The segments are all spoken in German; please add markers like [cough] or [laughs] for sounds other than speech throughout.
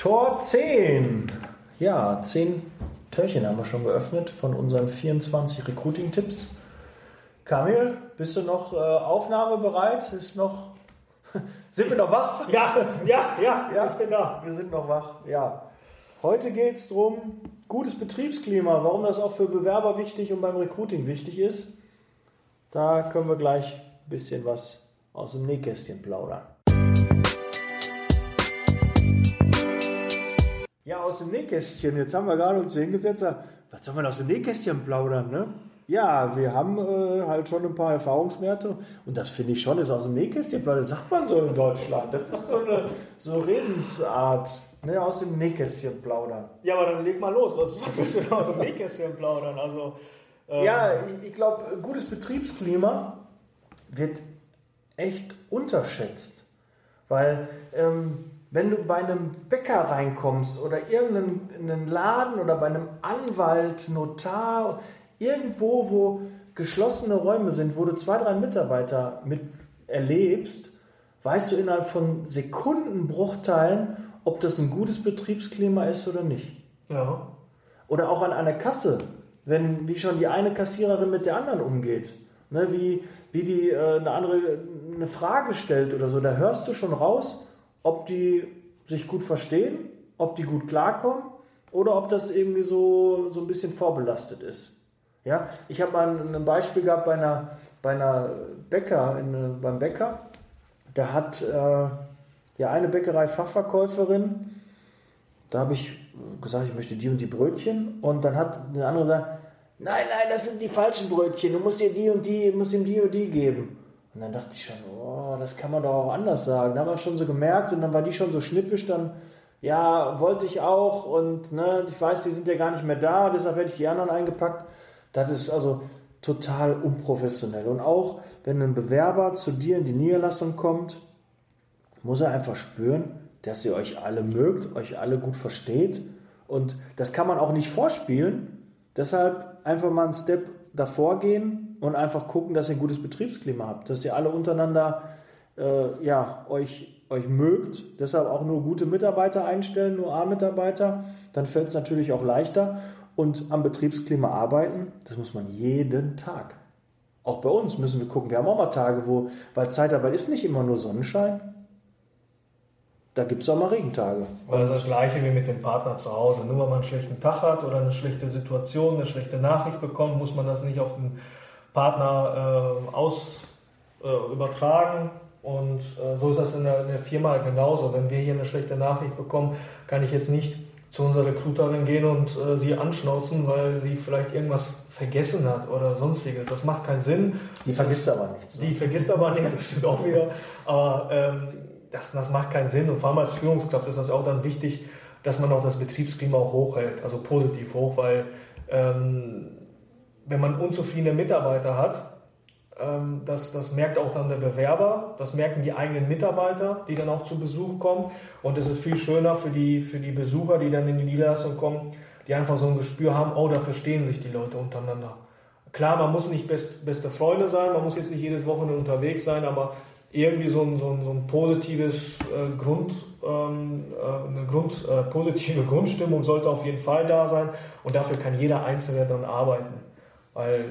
Tor 10. Ja, 10 Türchen haben wir schon geöffnet von unseren 24 Recruiting-Tipps. Kamil, bist du noch äh, aufnahmebereit? Ist noch. [laughs] sind wir noch wach? [laughs] Ja, ja, ja, ja, ich bin da. Wir sind noch wach, ja. Heute geht es darum, gutes Betriebsklima, warum das auch für Bewerber wichtig und beim Recruiting wichtig ist. Da können wir gleich ein bisschen was aus dem Nähkästchen plaudern. Ja, aus dem Nähkästchen. Jetzt haben wir gerade uns hingesetzt. Was soll man aus dem Nähkästchen plaudern, ne? Ja, wir haben äh, halt schon ein paar Erfahrungswerte und das finde ich schon, ist aus dem Nähkästchen plaudern. Das sagt man so in Deutschland. Das ist so eine so Redensart. Ne, aus dem Nähkästchen plaudern. Ja, aber dann leg mal los. Was, was willst du denn aus dem Nähkästchen plaudern? Also, ähm ja, ich, ich glaube, gutes Betriebsklima wird echt unterschätzt. Weil ähm, wenn du bei einem Bäcker reinkommst oder irgendeinen Laden oder bei einem Anwalt, Notar, irgendwo, wo geschlossene Räume sind, wo du zwei, drei Mitarbeiter mit erlebst, weißt du innerhalb von Sekundenbruchteilen, ob das ein gutes Betriebsklima ist oder nicht. Ja. Oder auch an einer Kasse, wenn wie schon die eine Kassiererin mit der anderen umgeht, ne, wie, wie die äh, eine andere eine Frage stellt oder so, da hörst du schon raus, ob die sich gut verstehen, ob die gut klarkommen oder ob das irgendwie so, so ein bisschen vorbelastet ist. Ja, ich habe mal ein Beispiel gehabt bei einer, bei einer Bäcker, in, beim Bäcker. Da hat äh, ja eine Bäckerei-Fachverkäuferin, da habe ich gesagt, ich möchte die und die Brötchen. Und dann hat eine andere gesagt, nein, nein, das sind die falschen Brötchen, du musst dir die und die, musst ihm die und die geben. Und dann dachte ich schon, oh, das kann man doch auch anders sagen. Da haben wir schon so gemerkt und dann war die schon so schnippisch, dann, ja, wollte ich auch und ne, ich weiß, die sind ja gar nicht mehr da, deshalb hätte ich die anderen eingepackt. Das ist also total unprofessionell. Und auch wenn ein Bewerber zu dir in die Niederlassung kommt, muss er einfach spüren, dass ihr euch alle mögt, euch alle gut versteht. Und das kann man auch nicht vorspielen. Deshalb einfach mal einen Step davor gehen, und einfach gucken, dass ihr ein gutes Betriebsklima habt, dass ihr alle untereinander äh, ja, euch, euch mögt. Deshalb auch nur gute Mitarbeiter einstellen, nur A-Mitarbeiter. Dann fällt es natürlich auch leichter. Und am Betriebsklima arbeiten, das muss man jeden Tag. Auch bei uns müssen wir gucken. Wir haben auch mal Tage, wo, weil Zeitarbeit ist nicht immer nur Sonnenschein. Da gibt es auch mal Regentage. Weil das ist das Gleiche wie mit dem Partner zu Hause. Nur weil man einen schlechten Tag hat oder eine schlechte Situation, eine schlechte Nachricht bekommt, muss man das nicht auf den Partner äh, aus äh, übertragen. Und äh, so ist das in der, in der Firma genauso. Wenn wir hier eine schlechte Nachricht bekommen, kann ich jetzt nicht zu unserer Recruiterin gehen und äh, sie anschnauzen, weil sie vielleicht irgendwas vergessen hat oder sonstiges. Das macht keinen Sinn. Die vergisst das, aber nichts. Ne? Die vergisst aber nichts, das stimmt auch wieder. Aber ähm, das, das macht keinen Sinn. Und vor allem als Führungskraft ist das auch dann wichtig, dass man auch das Betriebsklima hochhält, also positiv hoch, weil ähm, wenn man unzufriedene Mitarbeiter hat, ähm, das, das merkt auch dann der Bewerber, das merken die eigenen Mitarbeiter, die dann auch zu Besuch kommen. Und es ist viel schöner für die, für die Besucher, die dann in die Niederlassung kommen, die einfach so ein Gespür haben, oh, da verstehen sich die Leute untereinander. Klar, man muss nicht best, beste Freunde sein, man muss jetzt nicht jedes Wochenende unterwegs sein, aber irgendwie so ein, so ein, so ein positives äh, Grund, ähm, äh, eine Grund, äh, positive [laughs] Grundstimmung sollte auf jeden Fall da sein und dafür kann jeder Einzelne dann arbeiten. Weil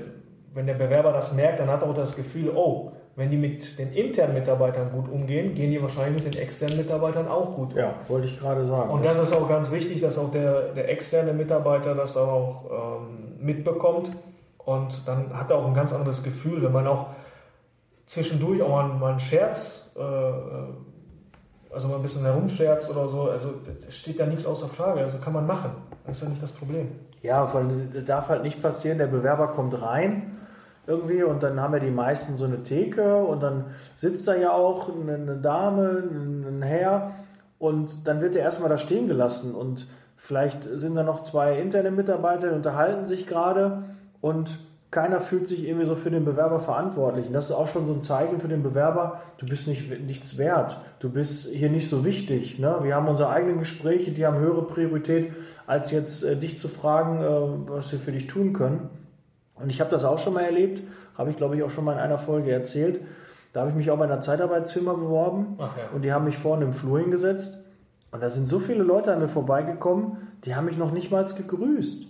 wenn der Bewerber das merkt, dann hat er auch das Gefühl, oh, wenn die mit den internen Mitarbeitern gut umgehen, gehen die wahrscheinlich mit den externen Mitarbeitern auch gut um. Ja, wollte ich gerade sagen. Und das, das ist auch ganz wichtig, dass auch der, der externe Mitarbeiter das auch ähm, mitbekommt. Und dann hat er auch ein ganz anderes Gefühl, wenn man auch zwischendurch auch mal, mal einen Scherz, äh, äh also mal ein bisschen herumscherzt oder so, also steht da nichts außer Frage, also kann man machen. Das ist ja nicht das Problem. Ja, von, das darf halt nicht passieren, der Bewerber kommt rein irgendwie und dann haben ja die meisten so eine Theke und dann sitzt da ja auch eine Dame, ein Herr und dann wird er erstmal da stehen gelassen und vielleicht sind da noch zwei interne Mitarbeiter, die unterhalten sich gerade und keiner fühlt sich irgendwie so für den Bewerber verantwortlich. Und das ist auch schon so ein Zeichen für den Bewerber, du bist nicht, nichts wert, du bist hier nicht so wichtig. Ne? Wir haben unsere eigenen Gespräche, die haben höhere Priorität, als jetzt äh, dich zu fragen, äh, was wir für dich tun können. Und ich habe das auch schon mal erlebt, habe ich glaube ich auch schon mal in einer Folge erzählt. Da habe ich mich auch bei einer Zeitarbeitsfirma beworben ja. und die haben mich vorne im Flur hingesetzt Und da sind so viele Leute an mir vorbeigekommen, die haben mich noch nicht mal gegrüßt.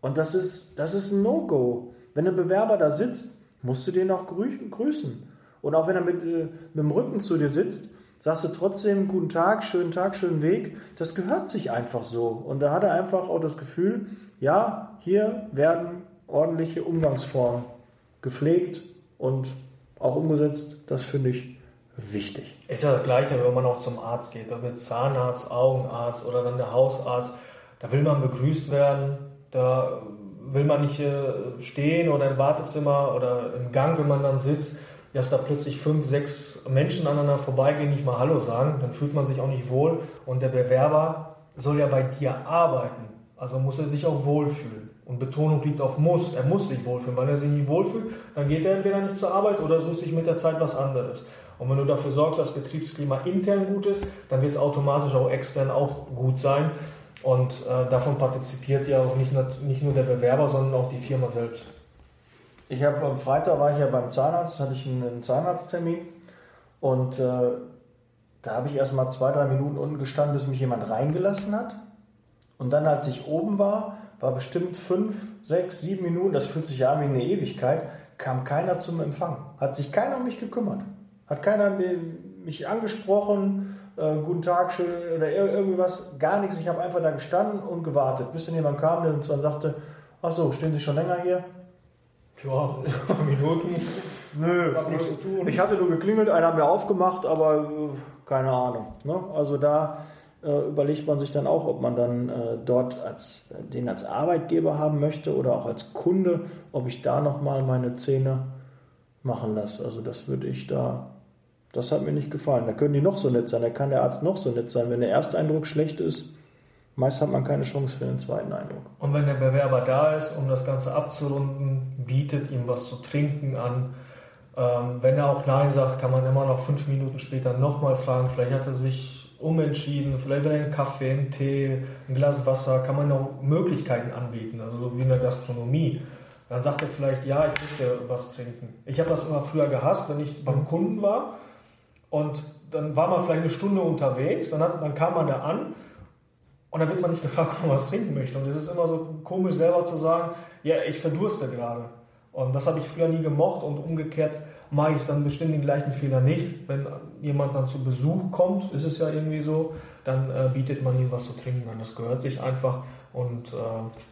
Und das ist, das ist ein No-Go. Wenn ein Bewerber da sitzt, musst du den auch grüßen. Und auch wenn er mit, äh, mit dem Rücken zu dir sitzt, sagst du trotzdem guten Tag, schönen Tag, schönen Weg. Das gehört sich einfach so. Und da hat er einfach auch das Gefühl, ja, hier werden ordentliche Umgangsformen gepflegt und auch umgesetzt. Das finde ich wichtig. Ist ja das Gleiche, wenn man auch zum Arzt geht, ob jetzt Zahnarzt, Augenarzt oder dann der Hausarzt. Da will man begrüßt werden, da will man nicht äh, stehen oder im Wartezimmer oder im Gang, wenn man dann sitzt, dass da plötzlich fünf, sechs Menschen aneinander vorbeigehen, nicht mal Hallo sagen, dann fühlt man sich auch nicht wohl und der Bewerber soll ja bei dir arbeiten, also muss er sich auch wohlfühlen. Und Betonung liegt auf muss. Er muss sich wohlfühlen. Weil er sich nicht wohlfühlt, dann geht er entweder nicht zur Arbeit oder sucht sich mit der Zeit was anderes. Und wenn du dafür sorgst, dass Betriebsklima intern gut ist, dann wird es automatisch auch extern auch gut sein. Und äh, davon partizipiert ja auch nicht nur, nicht nur der Bewerber, sondern auch die Firma selbst. Ich habe am Freitag war ich ja beim Zahnarzt, hatte ich einen Zahnarzttermin und äh, da habe ich erst mal zwei, drei Minuten unten gestanden, bis mich jemand reingelassen hat. Und dann, als ich oben war, war bestimmt fünf, sechs, sieben Minuten, das fühlt sich ja an wie eine Ewigkeit, kam keiner zum Empfang. Hat sich keiner um mich gekümmert. Hat keiner mich angesprochen, äh, guten Tag, schön oder irgendwas, gar nichts. Ich habe einfach da gestanden und gewartet, bis dann jemand kam, der uns dann sagte, ach so, stehen Sie schon länger hier? Ja, Minuten. Nö, hab nichts zu tun. Ich hatte nur geklingelt, einer hat mir aufgemacht, aber äh, keine Ahnung. Ne? Also da äh, überlegt man sich dann auch, ob man dann äh, dort als, den als Arbeitgeber haben möchte oder auch als Kunde, ob ich da nochmal meine Zähne machen lasse. Also das würde ich da das hat mir nicht gefallen. Da können die noch so nett sein, da kann der Arzt noch so nett sein. Wenn der erste Eindruck schlecht ist, meist hat man keine Chance für den zweiten Eindruck. Und wenn der Bewerber da ist, um das Ganze abzurunden, bietet ihm was zu trinken an. Ähm, wenn er auch Nein sagt, kann man immer noch fünf Minuten später nochmal fragen. Vielleicht hat er sich umentschieden, vielleicht will er einen Kaffee, einen Tee, ein Glas Wasser, kann man auch Möglichkeiten anbieten, also so wie in der Gastronomie. Dann sagt er vielleicht, ja, ich möchte was trinken. Ich habe das immer früher gehasst, wenn ich beim Kunden war und dann war man vielleicht eine Stunde unterwegs, dann, hat, dann kam man da an und dann wird man nicht gefragt, [laughs] ob man was trinken möchte. Und es ist immer so komisch selber zu sagen, ja, ich verdurste gerade. Und das habe ich früher nie gemocht und umgekehrt mache ich es dann bestimmt den gleichen Fehler nicht. Wenn jemand dann zu Besuch kommt, ist es ja irgendwie so, dann äh, bietet man ihm was zu trinken an. Das gehört sich einfach und äh,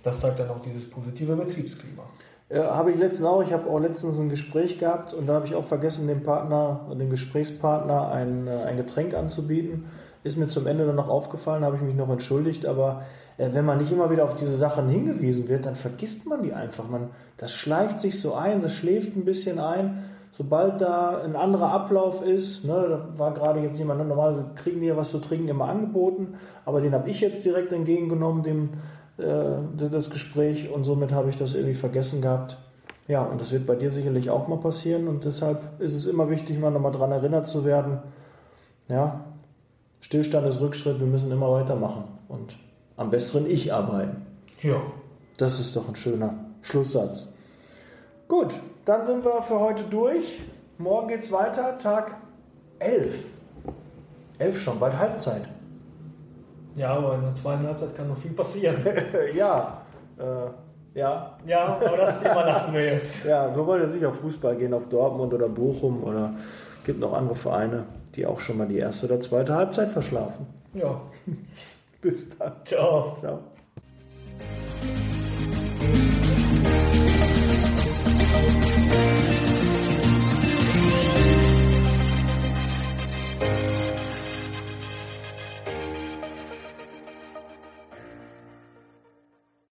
das zeigt dann auch dieses positive Betriebsklima. Äh, habe ich letztens auch. Ich habe auch letztens ein Gespräch gehabt und da habe ich auch vergessen, dem Partner, dem Gesprächspartner ein, äh, ein Getränk anzubieten. Ist mir zum Ende dann noch aufgefallen, habe ich mich noch entschuldigt, aber äh, wenn man nicht immer wieder auf diese Sachen hingewiesen wird, dann vergisst man die einfach. Man, das schleicht sich so ein, das schläft ein bisschen ein. Sobald da ein anderer Ablauf ist, ne, da war gerade jetzt jemand, normalerweise kriegen die ja was zu trinken immer angeboten, aber den habe ich jetzt direkt entgegengenommen, dem das Gespräch und somit habe ich das irgendwie vergessen gehabt. Ja, und das wird bei dir sicherlich auch mal passieren und deshalb ist es immer wichtig, mal nochmal daran erinnert zu werden. Ja, Stillstand ist Rückschritt, wir müssen immer weitermachen und am besseren Ich arbeiten. Ja. Das ist doch ein schöner Schlusssatz. Gut, dann sind wir für heute durch. Morgen geht's weiter, Tag 11. 11 schon, bald Halbzeit. Ja, aber in der zweiten Halbzeit kann noch viel passieren. [laughs] ja. Äh, ja. Ja, aber das Thema lassen wir jetzt. [laughs] Ja, wir wollen jetzt nicht auf Fußball gehen, auf Dortmund oder Bochum oder gibt noch andere Vereine, die auch schon mal die erste oder zweite Halbzeit verschlafen. Ja. [laughs] Bis dann. Ciao. Ciao.